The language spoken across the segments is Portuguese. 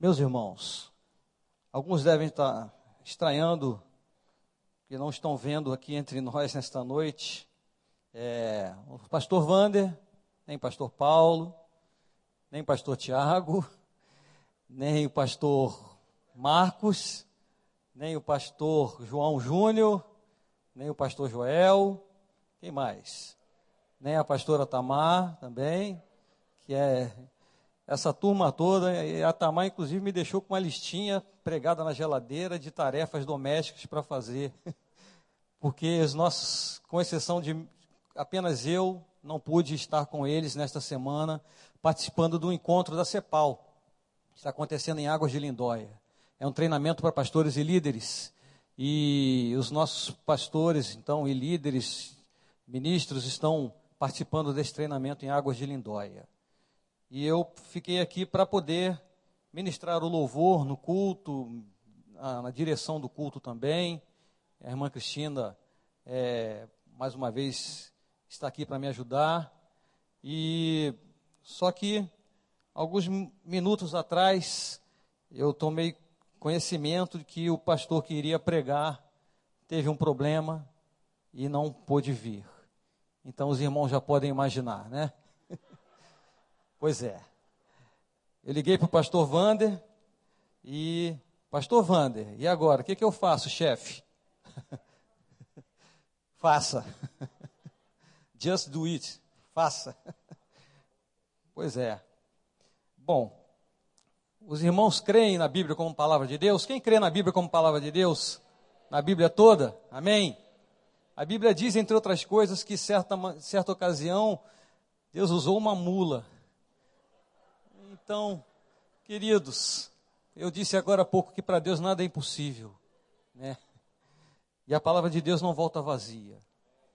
Meus irmãos, alguns devem estar estranhando que não estão vendo aqui entre nós nesta noite é, o pastor Vander, nem o pastor Paulo, nem o pastor Tiago, nem o pastor Marcos, nem o pastor João Júnior, nem o pastor Joel, quem mais? Nem a pastora Tamar também, que é essa turma toda, a Tamar, inclusive, me deixou com uma listinha pregada na geladeira de tarefas domésticas para fazer. Porque os nossos, com exceção de apenas eu, não pude estar com eles nesta semana, participando do encontro da CEPAL, que está acontecendo em Águas de Lindóia. É um treinamento para pastores e líderes. E os nossos pastores, então, e líderes, ministros, estão participando desse treinamento em Águas de Lindóia. E eu fiquei aqui para poder ministrar o louvor no culto, na direção do culto também. A irmã Cristina, é, mais uma vez, está aqui para me ajudar. E só que alguns minutos atrás eu tomei conhecimento de que o pastor que iria pregar teve um problema e não pôde vir. Então os irmãos já podem imaginar, né? Pois é. Eu liguei para o pastor Vander e. Pastor Vander, e agora? O que, que eu faço, chefe? Faça. Just do it. Faça. Pois é. Bom, os irmãos creem na Bíblia como palavra de Deus? Quem crê na Bíblia como palavra de Deus? Na Bíblia toda? Amém? A Bíblia diz, entre outras coisas, que certa, certa ocasião Deus usou uma mula então, queridos, eu disse agora há pouco que para Deus nada é impossível, né? E a palavra de Deus não volta vazia.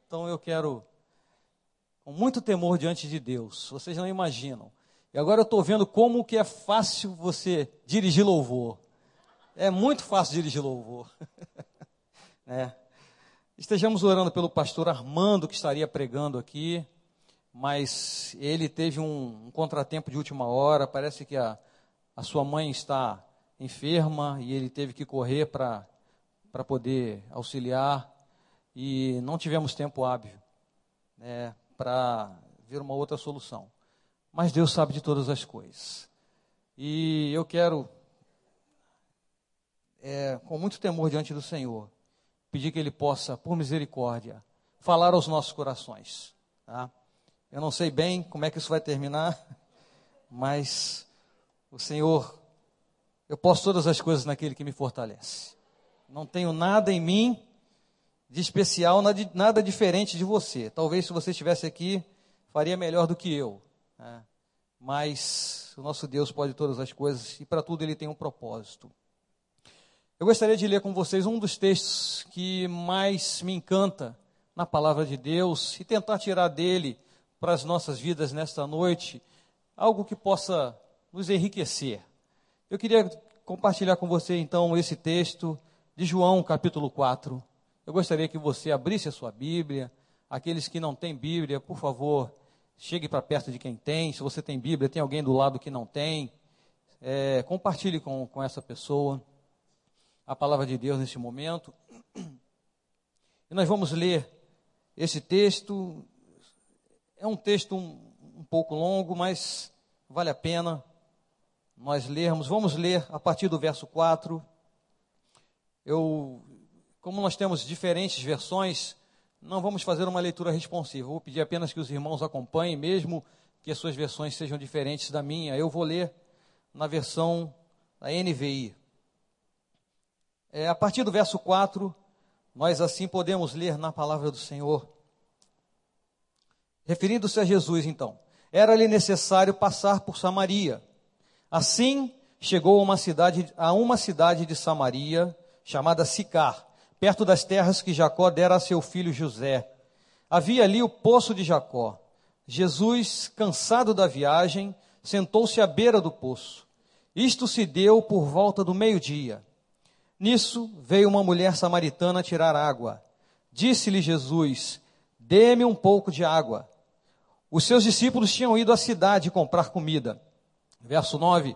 Então eu quero, com muito temor diante de Deus, vocês não imaginam. E agora eu estou vendo como que é fácil você dirigir louvor. É muito fácil dirigir louvor. né? Estejamos orando pelo pastor Armando, que estaria pregando aqui mas ele teve um, um contratempo de última hora. Parece que a, a sua mãe está enferma e ele teve que correr para poder auxiliar. E não tivemos tempo hábil né, para ver uma outra solução. Mas Deus sabe de todas as coisas. E eu quero, é, com muito temor diante do Senhor, pedir que Ele possa, por misericórdia, falar aos nossos corações. Tá? Eu não sei bem como é que isso vai terminar, mas o Senhor, eu posso todas as coisas naquele que me fortalece. Não tenho nada em mim de especial, nada diferente de você. Talvez se você estivesse aqui, faria melhor do que eu. Né? Mas o nosso Deus pode todas as coisas e para tudo ele tem um propósito. Eu gostaria de ler com vocês um dos textos que mais me encanta na palavra de Deus e tentar tirar dele para as nossas vidas nesta noite, algo que possa nos enriquecer. Eu queria compartilhar com você então esse texto de João, capítulo 4. Eu gostaria que você abrisse a sua Bíblia. Aqueles que não têm Bíblia, por favor, chegue para perto de quem tem. Se você tem Bíblia, tem alguém do lado que não tem, é, compartilhe com, com essa pessoa a palavra de Deus neste momento. E nós vamos ler esse texto é um texto um, um pouco longo, mas vale a pena nós lermos. Vamos ler a partir do verso 4. Eu, como nós temos diferentes versões, não vamos fazer uma leitura responsiva. Vou pedir apenas que os irmãos acompanhem, mesmo que as suas versões sejam diferentes da minha. Eu vou ler na versão da NVI. É, a partir do verso 4, nós assim podemos ler na palavra do Senhor. Referindo-se a Jesus, então, era-lhe necessário passar por Samaria. Assim, chegou a uma cidade, a uma cidade de Samaria, chamada Sicar, perto das terras que Jacó dera a seu filho José. Havia ali o poço de Jacó. Jesus, cansado da viagem, sentou-se à beira do poço. Isto se deu por volta do meio-dia. Nisso veio uma mulher samaritana tirar água. Disse-lhe Jesus: Dê-me um pouco de água. Os seus discípulos tinham ido à cidade comprar comida. Verso 9: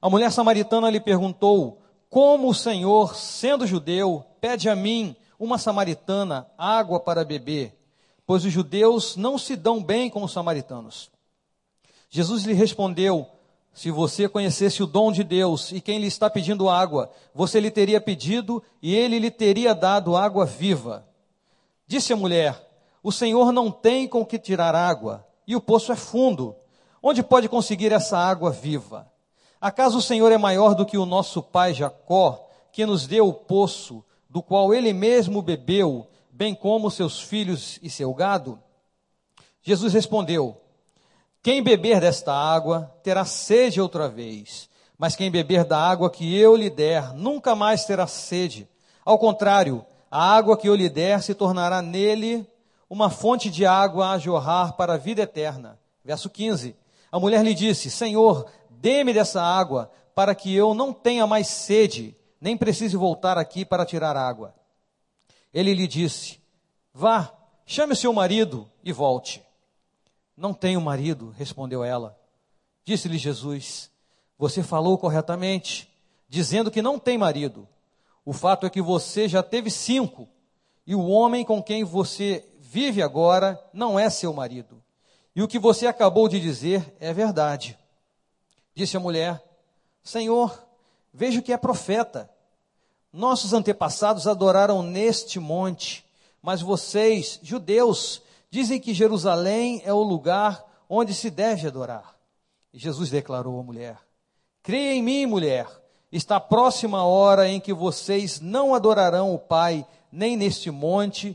A mulher samaritana lhe perguntou: Como o Senhor, sendo judeu, pede a mim, uma samaritana, água para beber? Pois os judeus não se dão bem com os samaritanos. Jesus lhe respondeu: Se você conhecesse o dom de Deus e quem lhe está pedindo água, você lhe teria pedido e ele lhe teria dado água viva. Disse a mulher: O Senhor não tem com que tirar água, e o poço é fundo. Onde pode conseguir essa água viva? Acaso o Senhor é maior do que o nosso pai Jacó, que nos deu o poço, do qual ele mesmo bebeu, bem como seus filhos e seu gado? Jesus respondeu: Quem beber desta água terá sede outra vez, mas quem beber da água que eu lhe der nunca mais terá sede. Ao contrário, a água que eu lhe der se tornará nele uma fonte de água a jorrar para a vida eterna. Verso 15. A mulher lhe disse: Senhor, Dê-me dessa água, para que eu não tenha mais sede, nem precise voltar aqui para tirar água. Ele lhe disse: Vá, chame seu marido e volte. Não tenho marido, respondeu ela. Disse-lhe Jesus: Você falou corretamente, dizendo que não tem marido. O fato é que você já teve cinco, e o homem com quem você vive agora não é seu marido. E o que você acabou de dizer é verdade. Disse a mulher: Senhor, vejo que é profeta. Nossos antepassados adoraram neste monte, mas vocês, judeus, dizem que Jerusalém é o lugar onde se deve adorar. E Jesus declarou à mulher: Creia em mim, mulher, está próxima a hora em que vocês não adorarão o Pai, nem neste monte,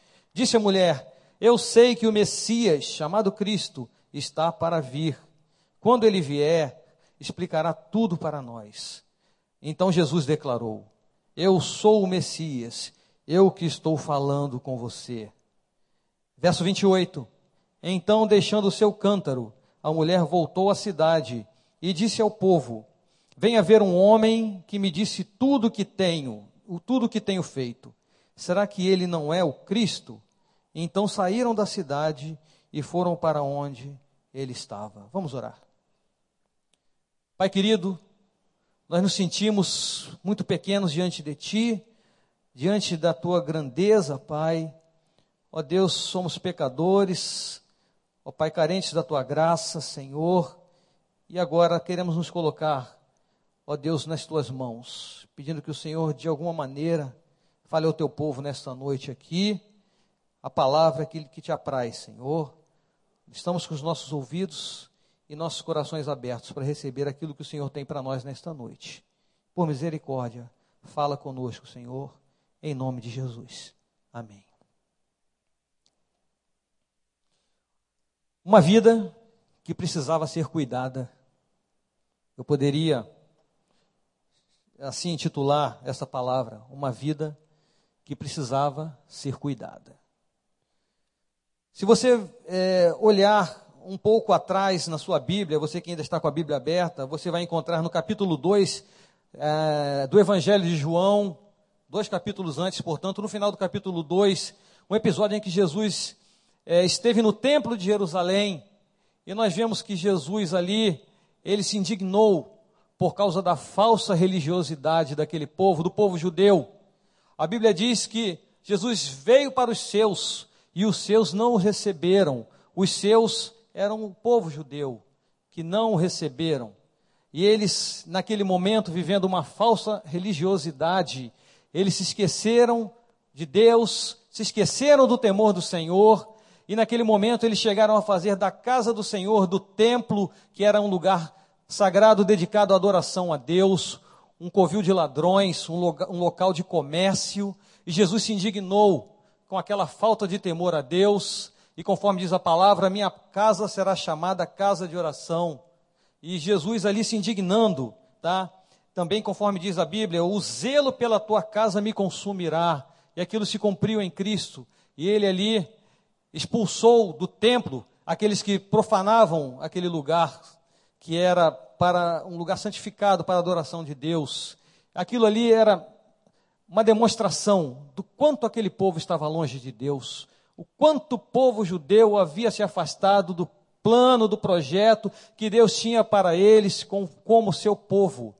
Disse a mulher: Eu sei que o Messias, chamado Cristo, está para vir. Quando ele vier, explicará tudo para nós. Então Jesus declarou: Eu sou o Messias, eu que estou falando com você. Verso 28. Então, deixando o seu cântaro, a mulher voltou à cidade e disse ao povo: Venha ver um homem que me disse tudo que tenho, tudo que tenho feito. Será que ele não é o Cristo? Então saíram da cidade e foram para onde ele estava. Vamos orar. Pai querido, nós nos sentimos muito pequenos diante de Ti, diante da Tua grandeza, Pai. Ó Deus, somos pecadores, ó Pai, carentes da Tua graça, Senhor, e agora queremos nos colocar, ó Deus, nas Tuas mãos, pedindo que o Senhor, de alguma maneira, fale ao Teu povo nesta noite aqui, a palavra que, que Te apraz, Senhor. Estamos com os nossos ouvidos e nossos corações abertos para receber aquilo que o Senhor tem para nós nesta noite. Por misericórdia, fala conosco, Senhor, em nome de Jesus. Amém. Uma vida que precisava ser cuidada. Eu poderia assim intitular essa palavra, uma vida que precisava ser cuidada. Se você é, olhar um pouco atrás na sua Bíblia, você que ainda está com a Bíblia aberta, você vai encontrar no capítulo 2 é, do Evangelho de João, dois capítulos antes, portanto, no final do capítulo 2, um episódio em que Jesus é, esteve no templo de Jerusalém, e nós vemos que Jesus ali, ele se indignou por causa da falsa religiosidade daquele povo, do povo judeu. A Bíblia diz que Jesus veio para os seus, e os seus não o receberam, os seus eram o povo judeu que não o receberam. E eles, naquele momento, vivendo uma falsa religiosidade, eles se esqueceram de Deus, se esqueceram do temor do Senhor, e naquele momento eles chegaram a fazer da casa do Senhor, do templo, que era um lugar sagrado dedicado à adoração a Deus, um covil de ladrões, um, um local de comércio, e Jesus se indignou com aquela falta de temor a Deus, e conforme diz a palavra, minha casa será chamada casa de oração. E Jesus ali se indignando, tá? também conforme diz a Bíblia, o zelo pela tua casa me consumirá. E aquilo se cumpriu em Cristo. E ele ali expulsou do templo aqueles que profanavam aquele lugar que era para um lugar santificado para a adoração de Deus. Aquilo ali era uma demonstração do quanto aquele povo estava longe de Deus, o quanto o povo judeu havia se afastado do plano, do projeto que Deus tinha para eles com, como seu povo.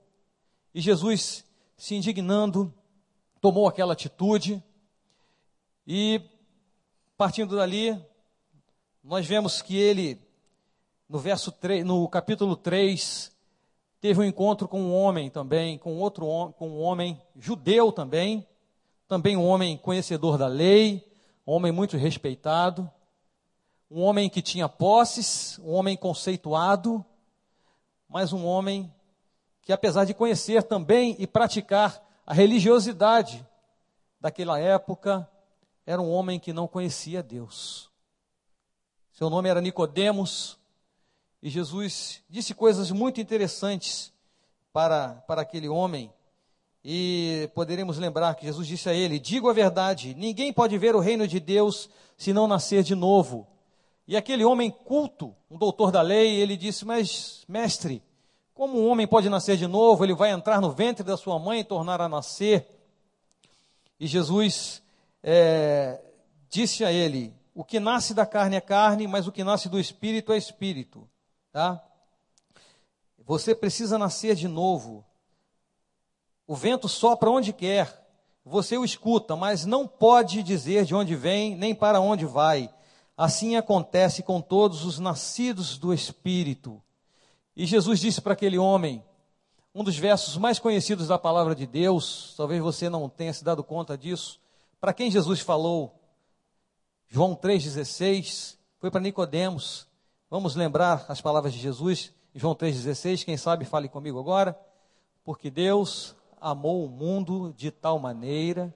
E Jesus, se indignando, tomou aquela atitude e, partindo dali, nós vemos que ele, no verso 3, no capítulo 3, teve um encontro com um homem também, com outro com um homem judeu também, também um homem conhecedor da lei, um homem muito respeitado, um homem que tinha posses, um homem conceituado, mas um homem que, apesar de conhecer também e praticar a religiosidade daquela época, era um homem que não conhecia Deus. Seu nome era Nicodemos, e Jesus disse coisas muito interessantes para, para aquele homem. E poderemos lembrar que Jesus disse a ele: Digo a verdade, ninguém pode ver o reino de Deus se não nascer de novo. E aquele homem culto, um doutor da lei, ele disse: Mas, mestre, como um homem pode nascer de novo? Ele vai entrar no ventre da sua mãe e tornar a nascer. E Jesus é, disse a ele: O que nasce da carne é carne, mas o que nasce do espírito é espírito. Tá? Você precisa nascer de novo. O vento sopra onde quer, você o escuta, mas não pode dizer de onde vem nem para onde vai. Assim acontece com todos os nascidos do Espírito. E Jesus disse para aquele homem, um dos versos mais conhecidos da palavra de Deus, talvez você não tenha se dado conta disso, para quem Jesus falou, João 3,16, foi para Nicodemos. Vamos lembrar as palavras de Jesus, João 3,16, quem sabe fale comigo agora. Porque Deus amou o mundo de tal maneira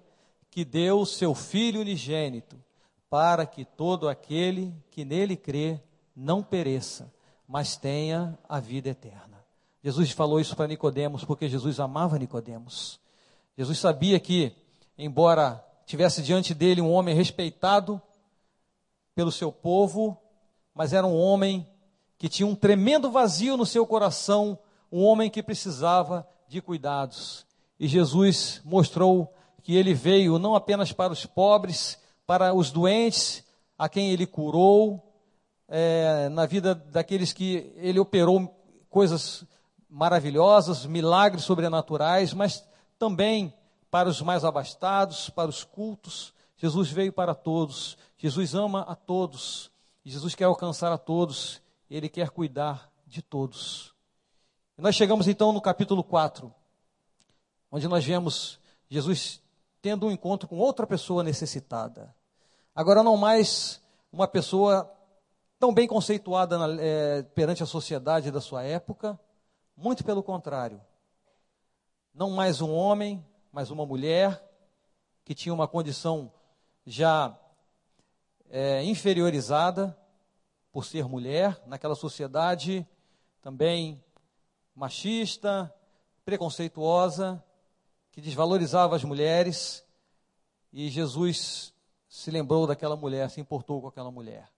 que deu seu Filho unigênito, para que todo aquele que nele crê não pereça, mas tenha a vida eterna. Jesus falou isso para Nicodemos porque Jesus amava Nicodemos. Jesus sabia que, embora tivesse diante dele um homem respeitado pelo seu povo, mas era um homem que tinha um tremendo vazio no seu coração, um homem que precisava de cuidados. E Jesus mostrou que ele veio não apenas para os pobres, para os doentes, a quem ele curou, é, na vida daqueles que ele operou coisas maravilhosas, milagres sobrenaturais, mas também para os mais abastados, para os cultos. Jesus veio para todos. Jesus ama a todos. Jesus quer alcançar a todos. Ele quer cuidar de todos. E nós chegamos então no capítulo 4 onde nós vemos Jesus tendo um encontro com outra pessoa necessitada. Agora, não mais uma pessoa tão bem conceituada na, é, perante a sociedade da sua época, muito pelo contrário. Não mais um homem, mas uma mulher que tinha uma condição já é, inferiorizada por ser mulher, naquela sociedade também machista, preconceituosa, que desvalorizava as mulheres, e Jesus se lembrou daquela mulher, se importou com aquela mulher.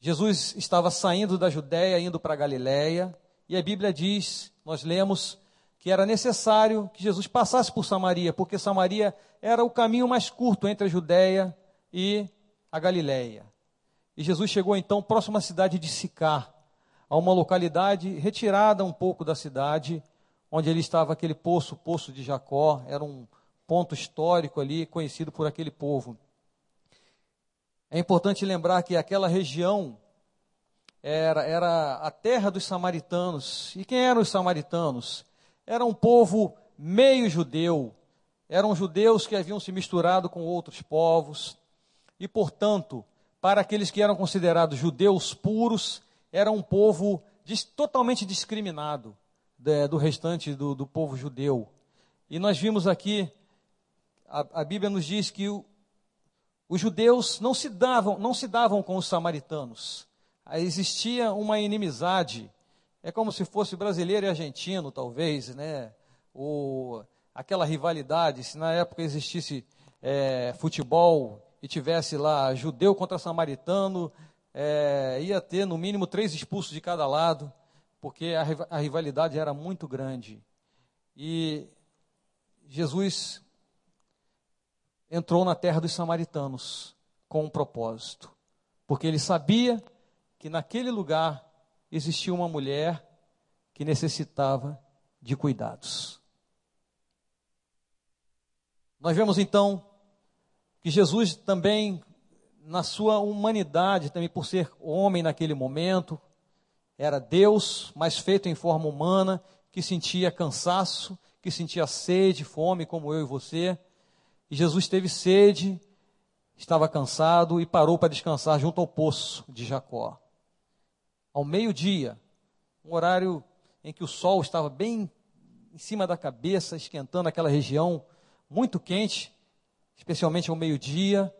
Jesus estava saindo da Judéia, indo para Galiléia, e a Bíblia diz, nós lemos, que era necessário que Jesus passasse por Samaria, porque Samaria era o caminho mais curto entre a Judéia e a Galiléia. E Jesus chegou então próximo à cidade de Sicar, a uma localidade retirada um pouco da cidade, onde ali estava aquele poço, o poço de Jacó, era um ponto histórico ali, conhecido por aquele povo. É importante lembrar que aquela região era, era a terra dos samaritanos. E quem eram os samaritanos? Era um povo meio judeu, eram judeus que haviam se misturado com outros povos, e, portanto, para aqueles que eram considerados judeus puros, era um povo totalmente discriminado do restante do, do povo judeu. E nós vimos aqui, a, a Bíblia nos diz que o, os judeus não se davam, não se davam com os samaritanos. Existia uma inimizade é como se fosse brasileiro e argentino, talvez, né? O, aquela rivalidade, se na época existisse é, futebol e tivesse lá judeu contra samaritano, é, ia ter no mínimo três expulsos de cada lado, porque a, a rivalidade era muito grande. E Jesus entrou na terra dos samaritanos com um propósito, porque ele sabia que naquele lugar existia uma mulher que necessitava de cuidados. Nós vemos então que Jesus também, na sua humanidade, também por ser homem naquele momento, era Deus, mas feito em forma humana, que sentia cansaço, que sentia sede, fome, como eu e você. E Jesus teve sede, estava cansado e parou para descansar junto ao poço de Jacó ao meio-dia, um horário em que o sol estava bem em cima da cabeça, esquentando aquela região muito quente, especialmente ao meio-dia,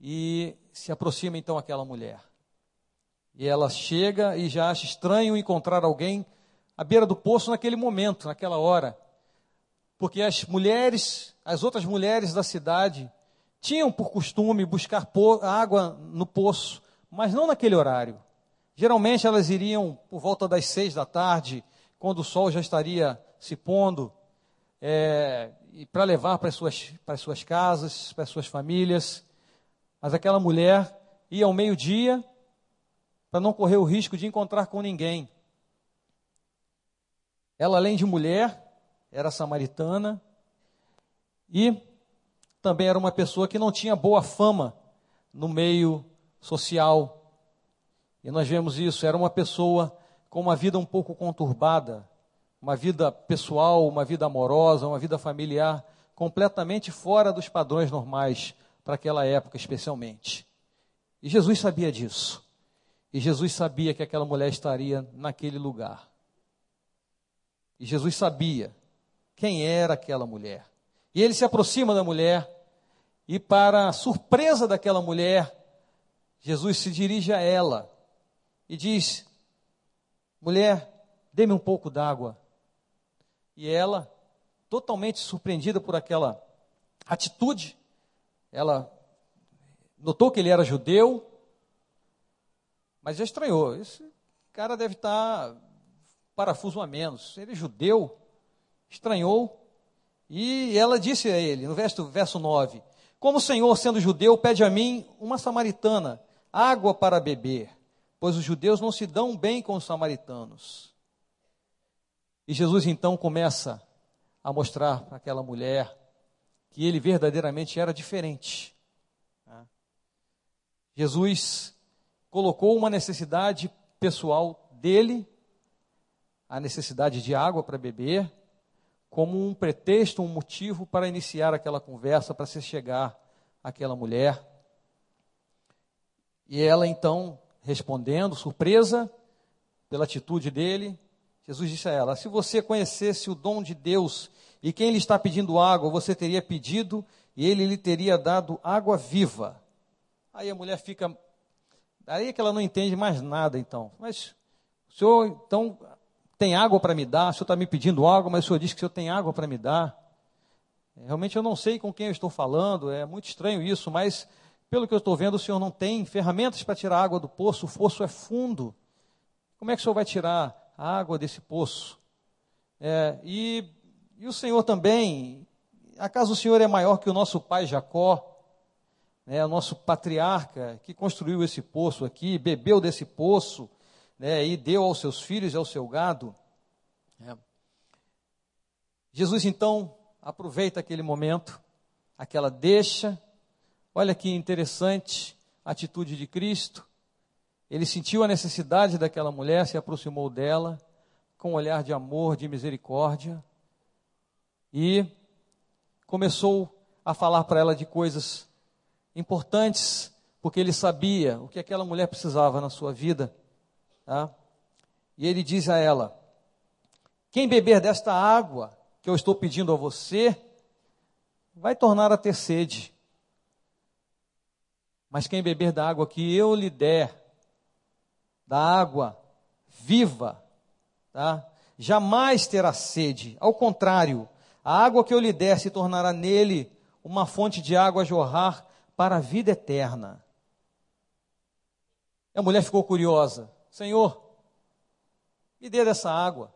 e se aproxima então aquela mulher. E ela chega e já acha estranho encontrar alguém à beira do poço naquele momento, naquela hora. Porque as mulheres, as outras mulheres da cidade, tinham por costume buscar água no poço, mas não naquele horário. Geralmente elas iriam por volta das seis da tarde, quando o sol já estaria se pondo, é, para levar para as, suas, para as suas casas, para as suas famílias. Mas aquela mulher ia ao meio-dia para não correr o risco de encontrar com ninguém. Ela, além de mulher, era samaritana e também era uma pessoa que não tinha boa fama no meio social e nós vemos isso, era uma pessoa com uma vida um pouco conturbada, uma vida pessoal, uma vida amorosa, uma vida familiar completamente fora dos padrões normais para aquela época, especialmente. E Jesus sabia disso. E Jesus sabia que aquela mulher estaria naquele lugar. E Jesus sabia quem era aquela mulher. E ele se aproxima da mulher, e para a surpresa daquela mulher, Jesus se dirige a ela e diz: Mulher, dê-me um pouco d'água. E ela, totalmente surpreendida por aquela atitude, ela notou que ele era judeu, mas já estranhou. Esse cara deve estar parafuso a menos. Ele é judeu, estranhou. E ela disse a ele, no verso, verso 9: Como o Senhor, sendo judeu, pede a mim, uma samaritana, água para beber pois os judeus não se dão bem com os samaritanos. E Jesus então começa a mostrar para aquela mulher que ele verdadeiramente era diferente. Né? Jesus colocou uma necessidade pessoal dele, a necessidade de água para beber, como um pretexto, um motivo para iniciar aquela conversa, para se chegar àquela mulher. E ela então respondendo, surpresa pela atitude dele, Jesus disse a ela: Se você conhecesse o dom de Deus e quem lhe está pedindo água, você teria pedido e ele lhe teria dado água viva. Aí a mulher fica. Aí é que ela não entende mais nada, então. Mas o senhor, então, tem água para me dar? O senhor está me pedindo água, mas o senhor disse que o senhor tem água para me dar. Realmente eu não sei com quem eu estou falando, é muito estranho isso, mas pelo que eu estou vendo, o senhor não tem ferramentas para tirar água do poço, o poço é fundo. Como é que o senhor vai tirar a água desse poço? É, e, e o senhor também, acaso o senhor é maior que o nosso pai Jacó? Né, o nosso patriarca que construiu esse poço aqui, bebeu desse poço né, e deu aos seus filhos e ao seu gado. É. Jesus então aproveita aquele momento, aquela deixa Olha que interessante a atitude de Cristo. Ele sentiu a necessidade daquela mulher, se aproximou dela com um olhar de amor, de misericórdia e começou a falar para ela de coisas importantes, porque ele sabia o que aquela mulher precisava na sua vida. Tá? E ele diz a ela: Quem beber desta água que eu estou pedindo a você, vai tornar a ter sede. Mas quem beber da água que eu lhe der, da água viva, tá? jamais terá sede. Ao contrário, a água que eu lhe der se tornará nele uma fonte de água a jorrar para a vida eterna. A mulher ficou curiosa. Senhor, me dê dessa água.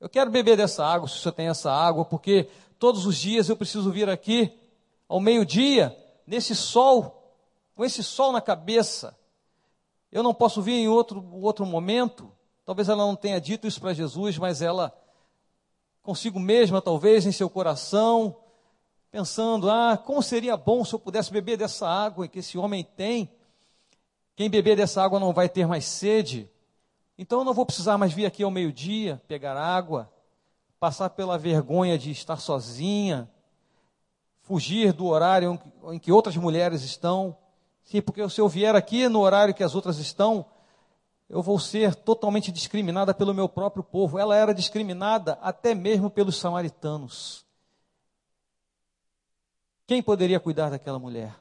Eu quero beber dessa água, se o senhor tem essa água, porque todos os dias eu preciso vir aqui, ao meio-dia, nesse sol, com esse sol na cabeça. Eu não posso vir em outro, outro momento. Talvez ela não tenha dito isso para Jesus, mas ela, consigo mesma, talvez, em seu coração, pensando: ah, como seria bom se eu pudesse beber dessa água que esse homem tem. Quem beber dessa água não vai ter mais sede. Então eu não vou precisar mais vir aqui ao meio-dia pegar água, passar pela vergonha de estar sozinha, fugir do horário em que outras mulheres estão. Sim, porque se eu vier aqui no horário que as outras estão, eu vou ser totalmente discriminada pelo meu próprio povo. Ela era discriminada até mesmo pelos samaritanos. Quem poderia cuidar daquela mulher?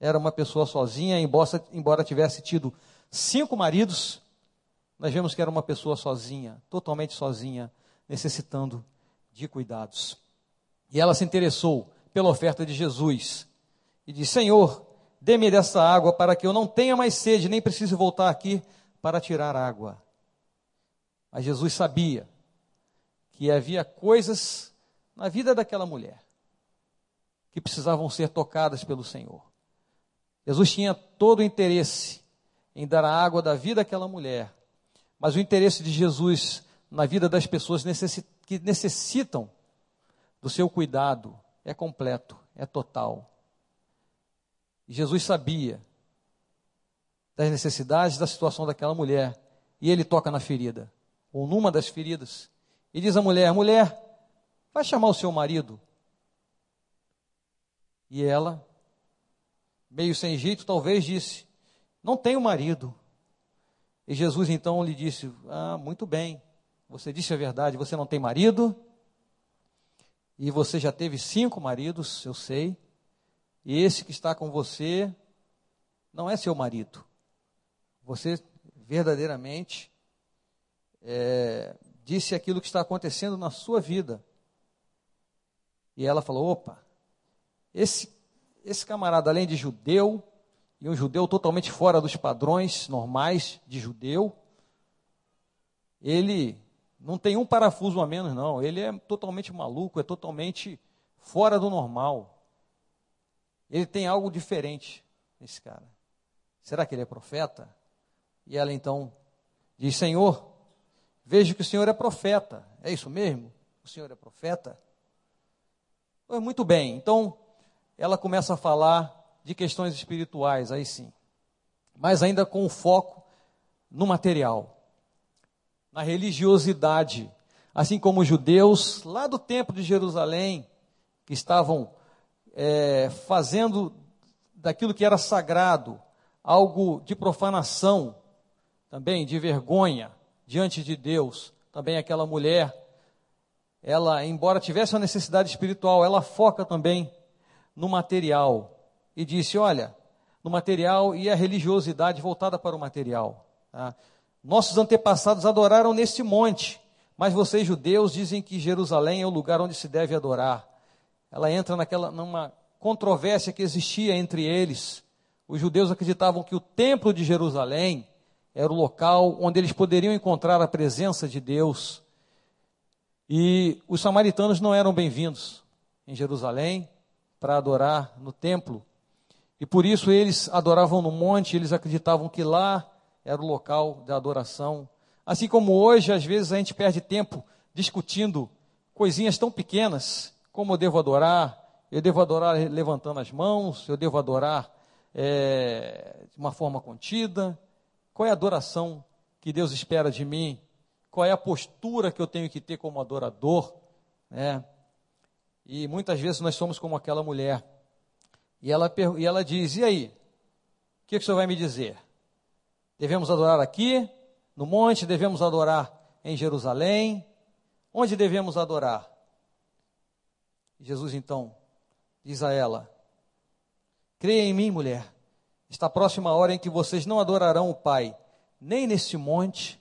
Era uma pessoa sozinha, embora, tivesse tido cinco maridos, nós vemos que era uma pessoa sozinha, totalmente sozinha, necessitando de cuidados. E ela se interessou pela oferta de Jesus e disse: Senhor, dê-me dessa água para que eu não tenha mais sede, nem precise voltar aqui para tirar água. Mas Jesus sabia que havia coisas na vida daquela mulher que precisavam ser tocadas pelo Senhor. Jesus tinha todo o interesse em dar a água da vida àquela mulher, mas o interesse de Jesus na vida das pessoas que necessitam do seu cuidado é completo, é total. Jesus sabia das necessidades da situação daquela mulher e ele toca na ferida, ou numa das feridas, e diz à mulher: Mulher, vai chamar o seu marido. E ela, meio sem jeito, talvez disse: Não tenho marido. E Jesus então lhe disse: Ah, muito bem, você disse a verdade, você não tem marido, e você já teve cinco maridos, eu sei, esse que está com você não é seu marido. Você verdadeiramente é, disse aquilo que está acontecendo na sua vida. E ela falou: opa, esse, esse camarada, além de judeu, e um judeu totalmente fora dos padrões normais de judeu, ele não tem um parafuso a menos, não. Ele é totalmente maluco, é totalmente fora do normal. Ele tem algo diferente, esse cara. Será que ele é profeta? E ela então diz: Senhor, vejo que o Senhor é profeta. É isso mesmo? O Senhor é profeta? Muito bem, então ela começa a falar de questões espirituais, aí sim. Mas ainda com foco no material, na religiosidade. Assim como os judeus, lá do templo de Jerusalém, que estavam é, fazendo daquilo que era sagrado algo de profanação, também de vergonha diante de Deus. Também aquela mulher, ela, embora tivesse uma necessidade espiritual, ela foca também no material e disse: Olha, no material e a religiosidade voltada para o material. Tá? Nossos antepassados adoraram neste monte, mas vocês judeus dizem que Jerusalém é o lugar onde se deve adorar. Ela entra naquela numa controvérsia que existia entre eles. Os judeus acreditavam que o templo de Jerusalém era o local onde eles poderiam encontrar a presença de Deus. E os samaritanos não eram bem-vindos em Jerusalém para adorar no templo. E por isso eles adoravam no monte, eles acreditavam que lá era o local da adoração. Assim como hoje, às vezes, a gente perde tempo discutindo coisinhas tão pequenas, como eu devo adorar, eu devo adorar levantando as mãos, eu devo adorar é, de uma forma contida. Qual é a adoração que Deus espera de mim? Qual é a postura que eu tenho que ter como adorador? Né? E muitas vezes nós somos como aquela mulher e ela, e ela diz: E aí? O que, que o senhor vai me dizer? Devemos adorar aqui, no monte? Devemos adorar em Jerusalém? Onde devemos adorar? Jesus então diz a ela: Creia em mim, mulher. Está próxima a hora em que vocês não adorarão o Pai, nem neste monte,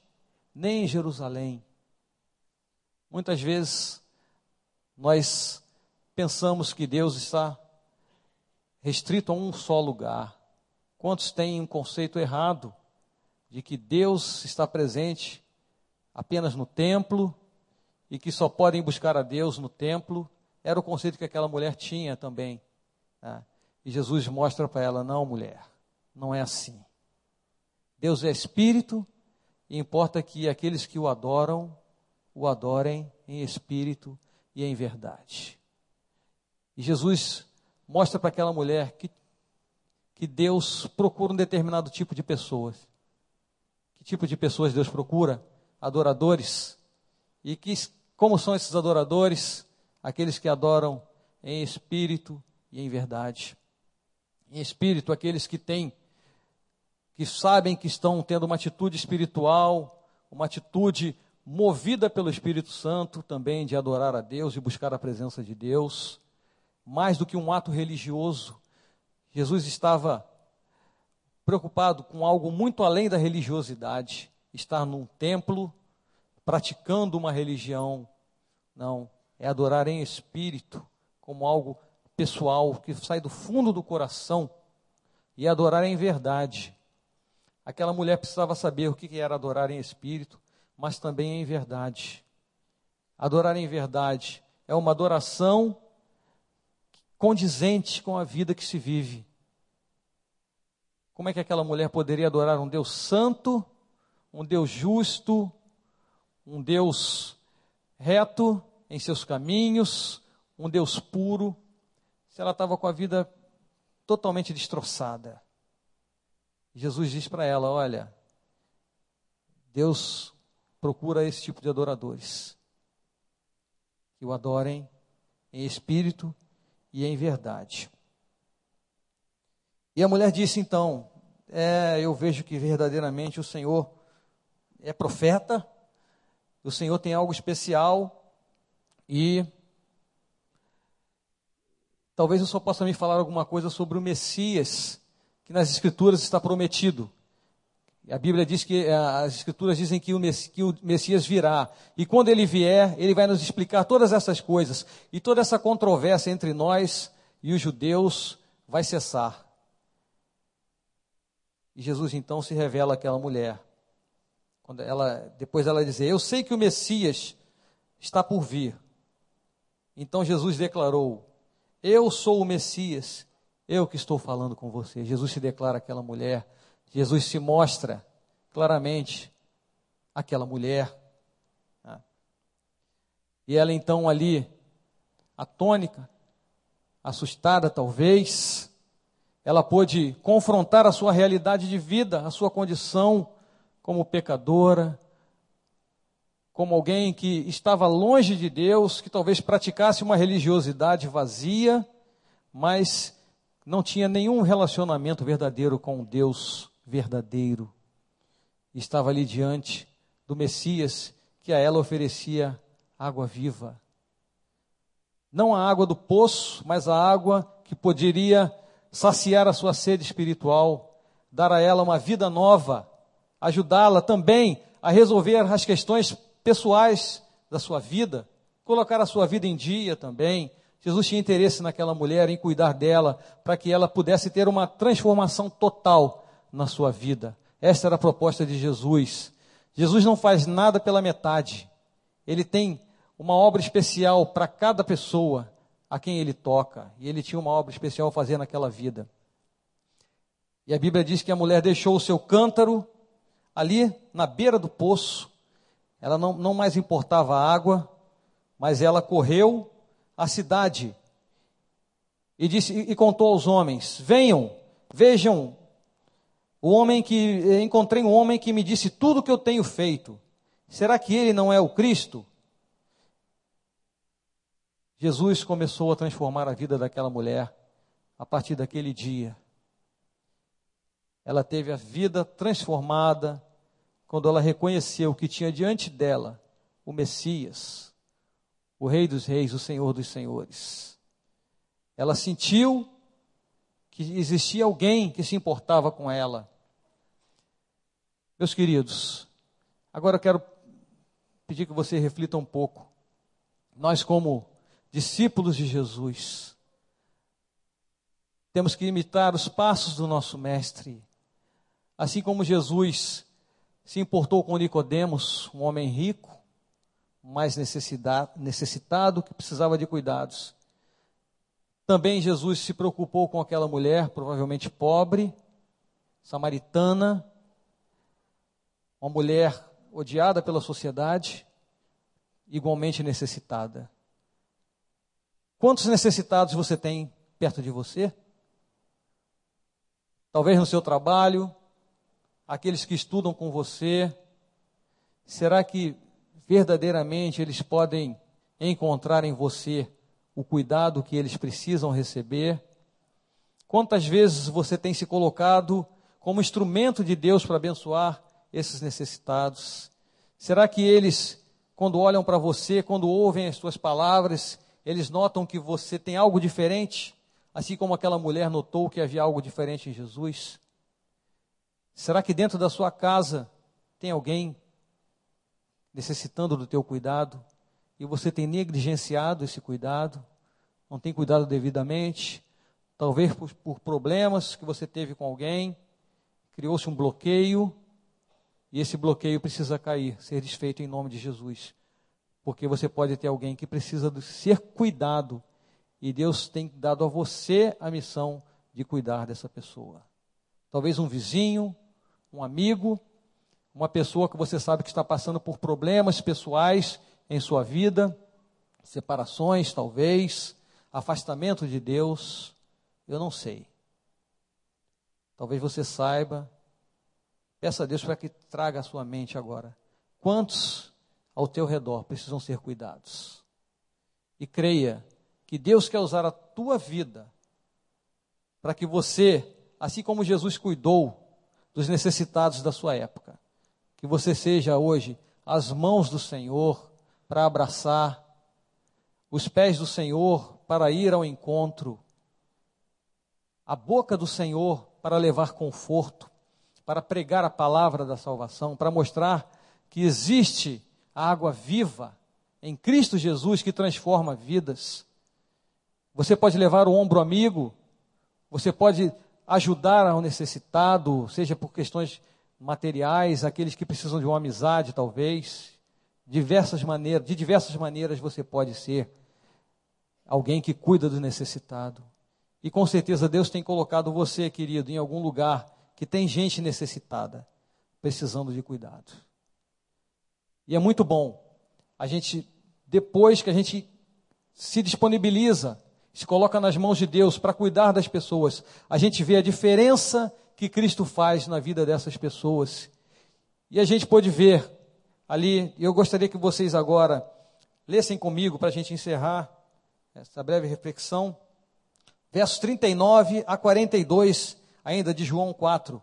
nem em Jerusalém. Muitas vezes nós pensamos que Deus está restrito a um só lugar. Quantos têm um conceito errado de que Deus está presente apenas no templo e que só podem buscar a Deus no templo? Era o conceito que aquela mulher tinha também. Né? E Jesus mostra para ela: não, mulher, não é assim. Deus é espírito e importa que aqueles que o adoram, o adorem em espírito e em verdade. E Jesus mostra para aquela mulher que, que Deus procura um determinado tipo de pessoas. Que tipo de pessoas Deus procura? Adoradores. E que, como são esses adoradores? Aqueles que adoram em espírito e em verdade. Em espírito, aqueles que têm, que sabem que estão tendo uma atitude espiritual, uma atitude movida pelo Espírito Santo também de adorar a Deus e buscar a presença de Deus mais do que um ato religioso. Jesus estava preocupado com algo muito além da religiosidade, estar num templo praticando uma religião. Não, é adorar em espírito, como algo pessoal que sai do fundo do coração e adorar em verdade. Aquela mulher precisava saber o que era adorar em espírito, mas também em verdade. Adorar em verdade é uma adoração condizente com a vida que se vive. Como é que aquela mulher poderia adorar um Deus santo, um Deus justo, um Deus reto em seus caminhos, um Deus puro, se ela estava com a vida totalmente destroçada? Jesus diz para ela: Olha, Deus procura esse tipo de adoradores, que o adorem em espírito e em verdade. E a mulher disse então: é, Eu vejo que verdadeiramente o Senhor é profeta, o Senhor tem algo especial e talvez o Senhor possa me falar alguma coisa sobre o Messias que nas Escrituras está prometido. A Bíblia diz que eh, as Escrituras dizem que o, Messias virá. E quando ele vier, ele vai nos explicar todas essas coisas. E toda essa controvérsia entre nós e os judeus vai cessar. E Jesus então se revela àquela mulher. Quando ela, depois ela diz: Eu sei que o Messias está por vir. Então Jesus declarou: Eu sou o Messias, eu que estou falando com você. Jesus se declara àquela mulher Jesus se mostra claramente aquela mulher. Né? E ela então ali, atônica, assustada talvez, ela pôde confrontar a sua realidade de vida, a sua condição como pecadora, como alguém que estava longe de Deus, que talvez praticasse uma religiosidade vazia, mas não tinha nenhum relacionamento verdadeiro com Deus verdadeiro. Estava ali diante do Messias que a ela oferecia água viva. Não a água do poço, mas a água que poderia saciar a sua sede espiritual, dar a ela uma vida nova, ajudá-la também a resolver as questões pessoais da sua vida, colocar a sua vida em dia também. Jesus tinha interesse naquela mulher, em cuidar dela, para que ela pudesse ter uma transformação total na sua vida. Esta era a proposta de Jesus. Jesus não faz nada pela metade. Ele tem uma obra especial para cada pessoa a quem ele toca. E ele tinha uma obra especial a fazer naquela vida. E a Bíblia diz que a mulher deixou o seu cântaro ali na beira do poço. Ela não, não mais importava a água, mas ela correu à cidade e disse e contou aos homens: Venham, vejam o homem que encontrei um homem que me disse tudo o que eu tenho feito. Será que ele não é o Cristo? Jesus começou a transformar a vida daquela mulher a partir daquele dia. Ela teve a vida transformada quando ela reconheceu que tinha diante dela o Messias, o Rei dos Reis, o Senhor dos Senhores. Ela sentiu que existia alguém que se importava com ela. Meus queridos, agora eu quero pedir que você reflita um pouco. Nós, como discípulos de Jesus, temos que imitar os passos do nosso mestre. Assim como Jesus se importou com Nicodemos, um homem rico, mais necessitado, que precisava de cuidados. Também Jesus se preocupou com aquela mulher, provavelmente pobre, samaritana, uma mulher odiada pela sociedade, igualmente necessitada. Quantos necessitados você tem perto de você? Talvez no seu trabalho, aqueles que estudam com você. Será que verdadeiramente eles podem encontrar em você o cuidado que eles precisam receber? Quantas vezes você tem se colocado como instrumento de Deus para abençoar esses necessitados? Será que eles, quando olham para você, quando ouvem as suas palavras, eles notam que você tem algo diferente? Assim como aquela mulher notou que havia algo diferente em Jesus? Será que dentro da sua casa tem alguém necessitando do teu cuidado e você tem negligenciado esse cuidado, não tem cuidado devidamente, talvez por, por problemas que você teve com alguém, criou-se um bloqueio e esse bloqueio precisa cair, ser desfeito em nome de Jesus. Porque você pode ter alguém que precisa de ser cuidado e Deus tem dado a você a missão de cuidar dessa pessoa. Talvez um vizinho, um amigo, uma pessoa que você sabe que está passando por problemas pessoais em sua vida, separações talvez, afastamento de Deus, eu não sei. Talvez você saiba, peça a Deus para que traga à sua mente agora. Quantos ao teu redor precisam ser cuidados? E creia que Deus quer usar a tua vida para que você, assim como Jesus cuidou dos necessitados da sua época, que você seja hoje as mãos do Senhor para abraçar, os pés do Senhor para ir ao encontro, a boca do Senhor para levar conforto, para pregar a palavra da salvação, para mostrar que existe a água viva em Cristo Jesus que transforma vidas. Você pode levar o ombro amigo, você pode ajudar ao necessitado, seja por questões materiais, aqueles que precisam de uma amizade, talvez. Diversas maneiras, de diversas maneiras você pode ser alguém que cuida do necessitado. E com certeza Deus tem colocado você, querido, em algum lugar que tem gente necessitada, precisando de cuidado. E é muito bom a gente, depois que a gente se disponibiliza, se coloca nas mãos de Deus para cuidar das pessoas, a gente vê a diferença que Cristo faz na vida dessas pessoas. E a gente pode ver ali, eu gostaria que vocês agora lessem comigo para a gente encerrar essa breve reflexão, versos 39 a 42, ainda de João 4. O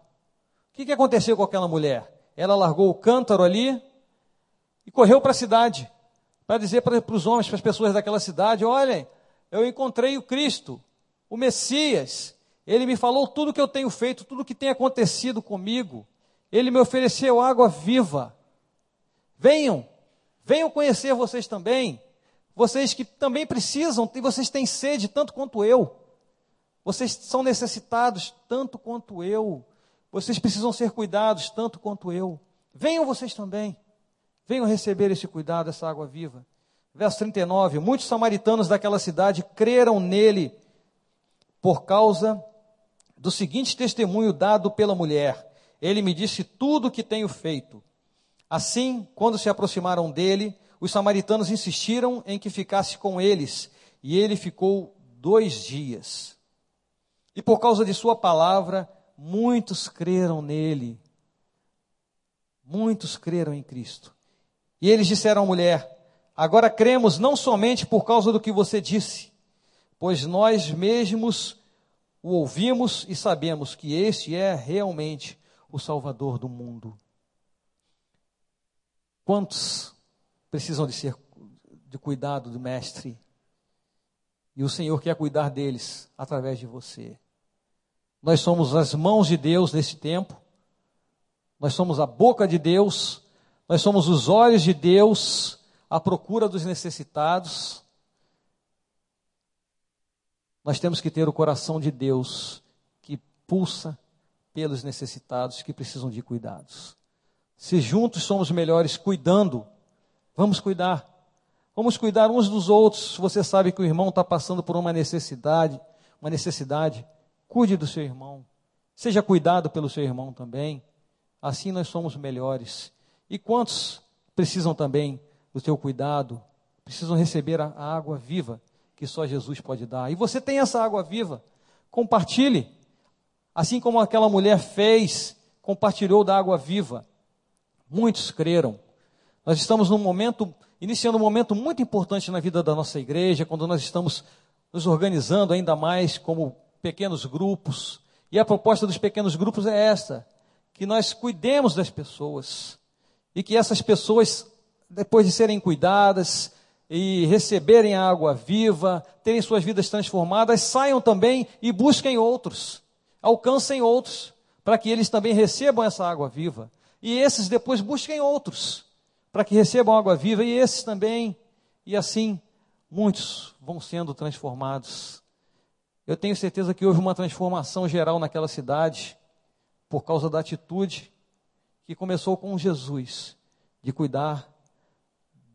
que, que aconteceu com aquela mulher? Ela largou o cântaro ali e correu para a cidade, para dizer para os homens, para as pessoas daquela cidade: olhem, eu encontrei o Cristo, o Messias, ele me falou tudo o que eu tenho feito, tudo o que tem acontecido comigo. Ele me ofereceu água viva. Venham, venham conhecer vocês também. Vocês que também precisam, e vocês têm sede tanto quanto eu. Vocês são necessitados tanto quanto eu. Vocês precisam ser cuidados tanto quanto eu. Venham vocês também. Venham receber esse cuidado, essa água viva. Verso 39: Muitos samaritanos daquela cidade creram nele por causa do seguinte testemunho dado pela mulher: Ele me disse tudo o que tenho feito. Assim, quando se aproximaram dele, os samaritanos insistiram em que ficasse com eles, e ele ficou dois dias. E por causa de sua palavra, muitos creram nele. Muitos creram em Cristo. E eles disseram à mulher: Agora cremos não somente por causa do que você disse, pois nós mesmos o ouvimos e sabemos que este é realmente o Salvador do mundo. Quantos precisam de ser de cuidado do mestre? E o Senhor quer cuidar deles através de você. Nós somos as mãos de Deus nesse tempo Nós somos a boca de Deus, nós somos os olhos de Deus à procura dos necessitados. Nós temos que ter o coração de Deus que pulsa pelos necessitados que precisam de cuidados. Se juntos somos melhores cuidando, vamos cuidar. Vamos cuidar uns dos outros. Você sabe que o irmão está passando por uma necessidade, uma necessidade, cuide do seu irmão. Seja cuidado pelo seu irmão também. Assim nós somos melhores. E quantos precisam também do teu cuidado? Precisam receber a água viva que só Jesus pode dar. E você tem essa água viva. Compartilhe. Assim como aquela mulher fez, compartilhou da água viva. Muitos creram. Nós estamos num momento, iniciando um momento muito importante na vida da nossa igreja, quando nós estamos nos organizando ainda mais como pequenos grupos. E a proposta dos pequenos grupos é esta: que nós cuidemos das pessoas e que essas pessoas, depois de serem cuidadas e receberem a água viva, terem suas vidas transformadas, saiam também e busquem outros, alcancem outros, para que eles também recebam essa água viva. E esses depois busquem outros, para que recebam água viva, e esses também, e assim muitos vão sendo transformados. Eu tenho certeza que houve uma transformação geral naquela cidade, por causa da atitude que começou com Jesus, de cuidar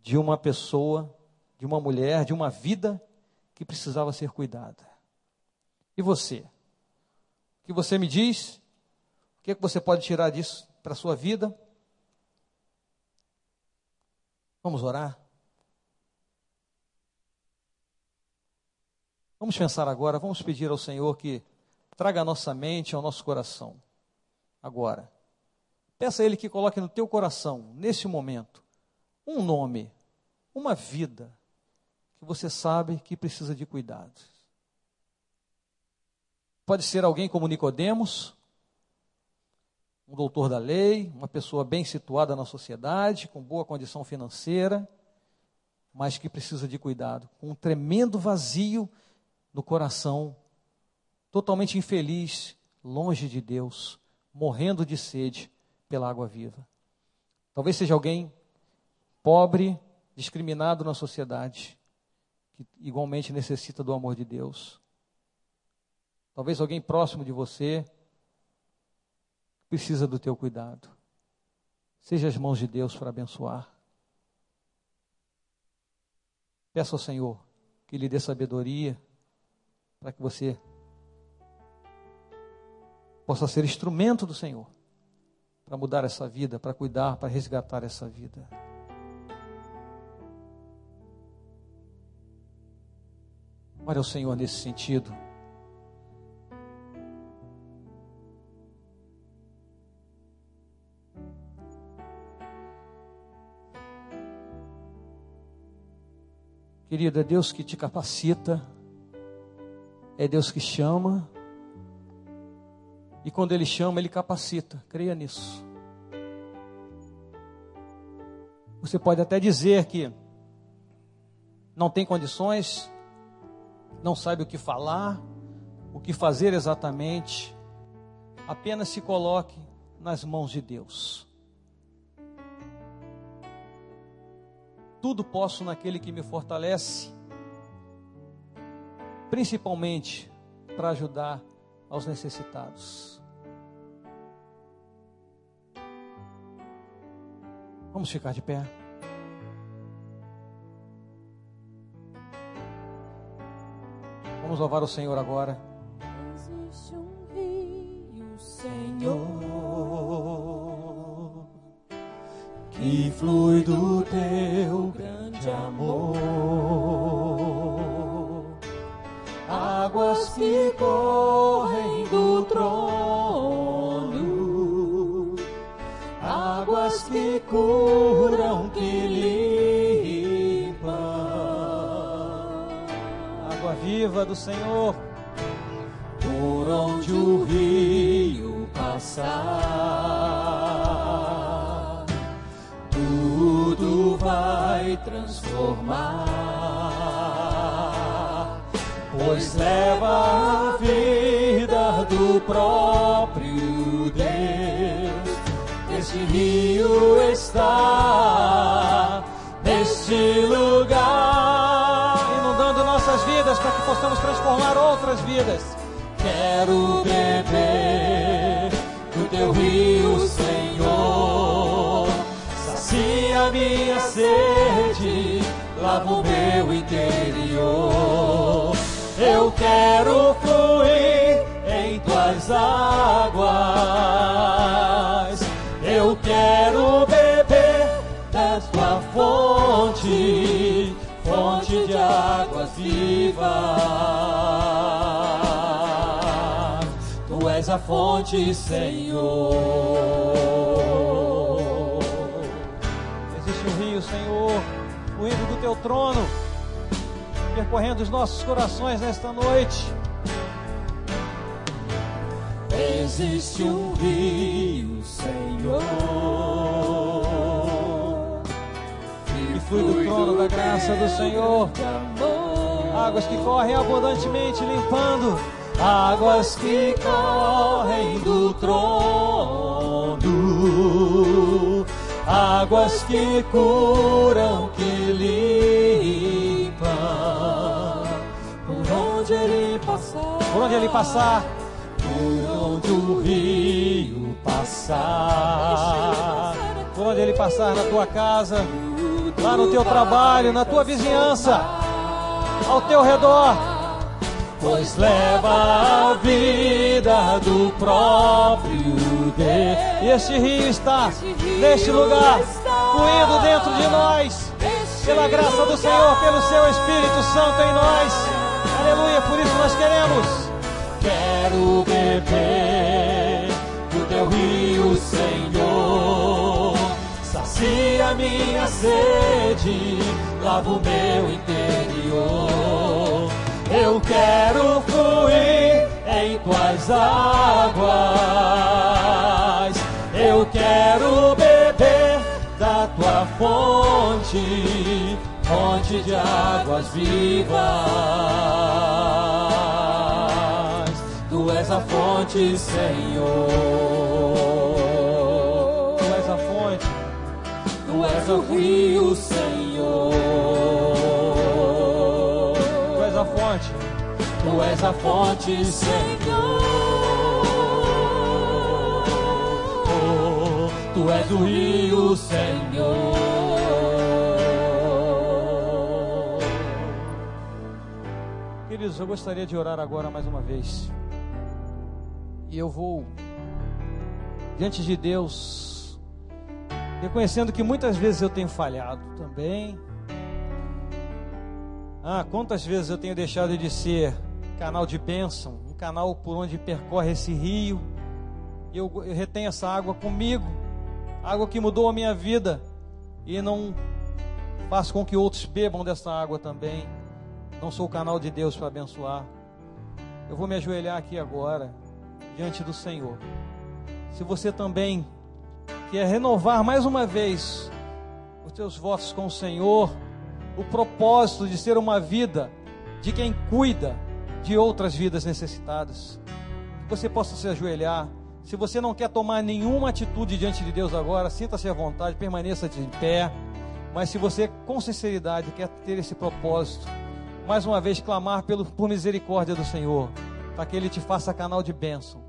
de uma pessoa, de uma mulher, de uma vida que precisava ser cuidada. E você? O que você me diz? O que, é que você pode tirar disso para a sua vida? Vamos orar? Vamos pensar agora, vamos pedir ao Senhor que traga a nossa mente ao nosso coração. Agora, peça a Ele que coloque no teu coração, nesse momento, um nome, uma vida que você sabe que precisa de cuidados. Pode ser alguém como Nicodemos, um doutor da lei, uma pessoa bem situada na sociedade, com boa condição financeira, mas que precisa de cuidado, com um tremendo vazio no coração, totalmente infeliz, longe de Deus, morrendo de sede pela água viva. Talvez seja alguém pobre, discriminado na sociedade, que igualmente necessita do amor de Deus. Talvez alguém próximo de você precisa do teu cuidado. Seja as mãos de Deus para abençoar. Peça ao Senhor que lhe dê sabedoria para que você possa ser instrumento do Senhor para mudar essa vida, para cuidar, para resgatar essa vida. Ore ao Senhor nesse sentido. Querido, é Deus que te capacita, é Deus que chama, e quando Ele chama, Ele capacita, creia nisso. Você pode até dizer que não tem condições, não sabe o que falar, o que fazer exatamente, apenas se coloque nas mãos de Deus. Tudo posso naquele que me fortalece, principalmente para ajudar aos necessitados. Vamos ficar de pé. Vamos louvar o Senhor agora. Existe um rio, Senhor, que flui do teu grande amor. Águas que correm do trono, águas que curam, viva do Senhor. por onde o rio passar, tudo vai transformar, pois leva a vida do próprio Deus, rio está neste lugar, possamos transformar outras vidas. Quero beber do teu rio, Senhor. Sacia minha sede, lava o meu interior. Eu quero fluir em tuas águas. Eu quero beber da tua fonte, fonte de águas vivas. Tu és a fonte, Senhor. Existe um rio, Senhor, fluindo do teu trono, percorrendo os nossos corações nesta noite. Existe um rio, Senhor, flui do trono da graça do Senhor. Águas que correm abundantemente, limpando. Águas que correm do trono, águas que curam, que limpam, por onde ele passar, por onde ele passar, por onde o rio passar, por onde ele passar na tua casa, lá no teu trabalho, na tua vizinhança, ao teu redor pois leva a vida do próprio Deus. E este rio está neste lugar, fluindo dentro de nós, pela graça do Senhor, pelo seu Espírito Santo em nós. Aleluia, por isso nós queremos. Quero beber do teu rio, Senhor. Sacia minha sede, lava o meu interior. Eu quero fluir em tuas águas. Eu quero beber da tua fonte, fonte de águas vivas. Tu és a fonte, Senhor. És o rio, Senhor. fonte. Tu és a fonte, Senhor. Oh, tu és o rio, Senhor. Queridos, eu gostaria de orar agora mais uma vez. E eu vou diante de Deus, reconhecendo que muitas vezes eu tenho falhado também ah, quantas vezes eu tenho deixado de ser canal de bênção, um canal por onde percorre esse rio, e eu, eu retenho essa água comigo, água que mudou a minha vida, e não faço com que outros bebam dessa água também. Não sou o canal de Deus para abençoar. Eu vou me ajoelhar aqui agora, diante do Senhor. Se você também quer renovar mais uma vez os seus votos com o Senhor, o propósito de ser uma vida de quem cuida de outras vidas necessitadas. Que você possa se ajoelhar. Se você não quer tomar nenhuma atitude diante de Deus agora, sinta-se à vontade, permaneça de pé. Mas se você com sinceridade quer ter esse propósito, mais uma vez clamar pelo, por misericórdia do Senhor, para que Ele te faça canal de bênção.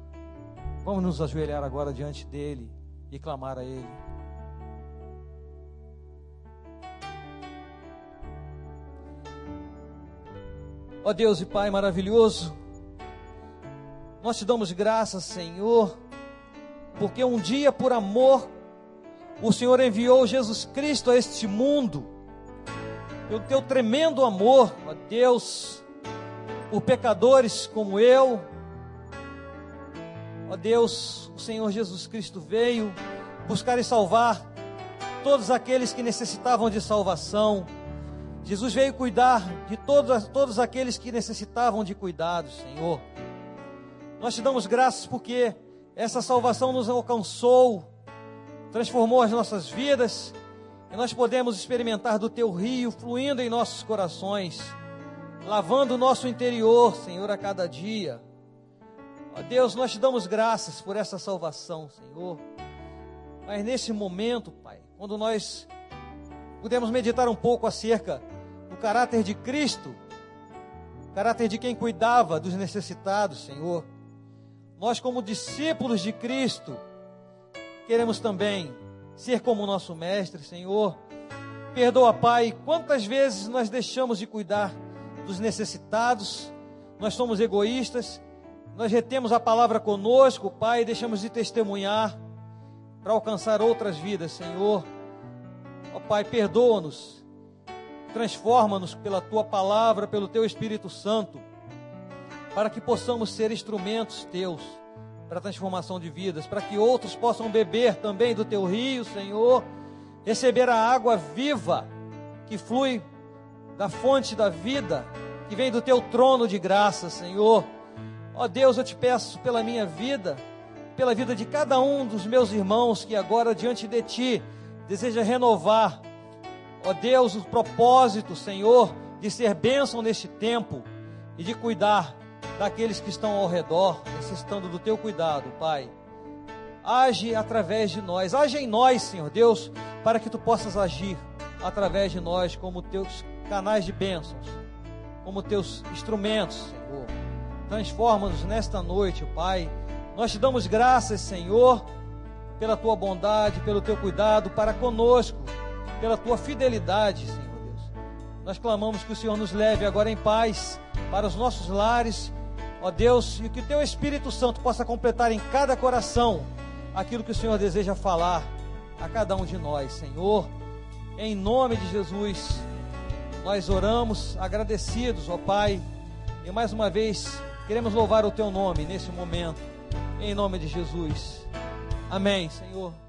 Vamos nos ajoelhar agora diante dEle e clamar a Ele. Ó Deus e Pai maravilhoso, nós te damos graças, Senhor, porque um dia por amor o Senhor enviou Jesus Cristo a este mundo, pelo teu tremendo amor, ó Deus, por pecadores como eu. Ó Deus, o Senhor Jesus Cristo veio buscar e salvar todos aqueles que necessitavam de salvação Jesus veio cuidar de todos, todos aqueles que necessitavam de cuidados, Senhor. Nós te damos graças porque essa salvação nos alcançou, transformou as nossas vidas, e nós podemos experimentar do teu rio fluindo em nossos corações, lavando o nosso interior, Senhor, a cada dia. Ó Deus, nós te damos graças por essa salvação, Senhor. Mas nesse momento, Pai, quando nós pudemos meditar um pouco acerca do caráter de Cristo, caráter de quem cuidava dos necessitados, Senhor, nós, como discípulos de Cristo, queremos também ser como nosso Mestre, Senhor. Perdoa, Pai, quantas vezes nós deixamos de cuidar dos necessitados, nós somos egoístas, nós retemos a palavra conosco, Pai, e deixamos de testemunhar para alcançar outras vidas, Senhor. Ó Pai, perdoa-nos, transforma-nos pela Tua palavra, pelo Teu Espírito Santo, para que possamos ser instrumentos Teus para a transformação de vidas, para que outros possam beber também do Teu rio, Senhor, receber a água viva que flui da fonte da vida, que vem do Teu trono de graça, Senhor. Ó Deus, eu te peço pela minha vida, pela vida de cada um dos meus irmãos que agora diante de Ti deseja renovar, ó Deus, o propósito, Senhor, de ser bênção neste tempo e de cuidar daqueles que estão ao redor, necessitando do Teu cuidado, Pai. Age através de nós, age em nós, Senhor Deus, para que Tu possas agir através de nós como Teus canais de bênçãos, como Teus instrumentos, Senhor. Transforma-nos nesta noite, Pai. Nós te damos graças, Senhor, pela tua bondade, pelo teu cuidado para conosco, pela tua fidelidade, Senhor Deus. Nós clamamos que o Senhor nos leve agora em paz para os nossos lares, ó Deus, e que o teu Espírito Santo possa completar em cada coração aquilo que o Senhor deseja falar a cada um de nós, Senhor. Em nome de Jesus, nós oramos agradecidos, ó Pai, e mais uma vez queremos louvar o teu nome nesse momento, em nome de Jesus. Amém, Senhor.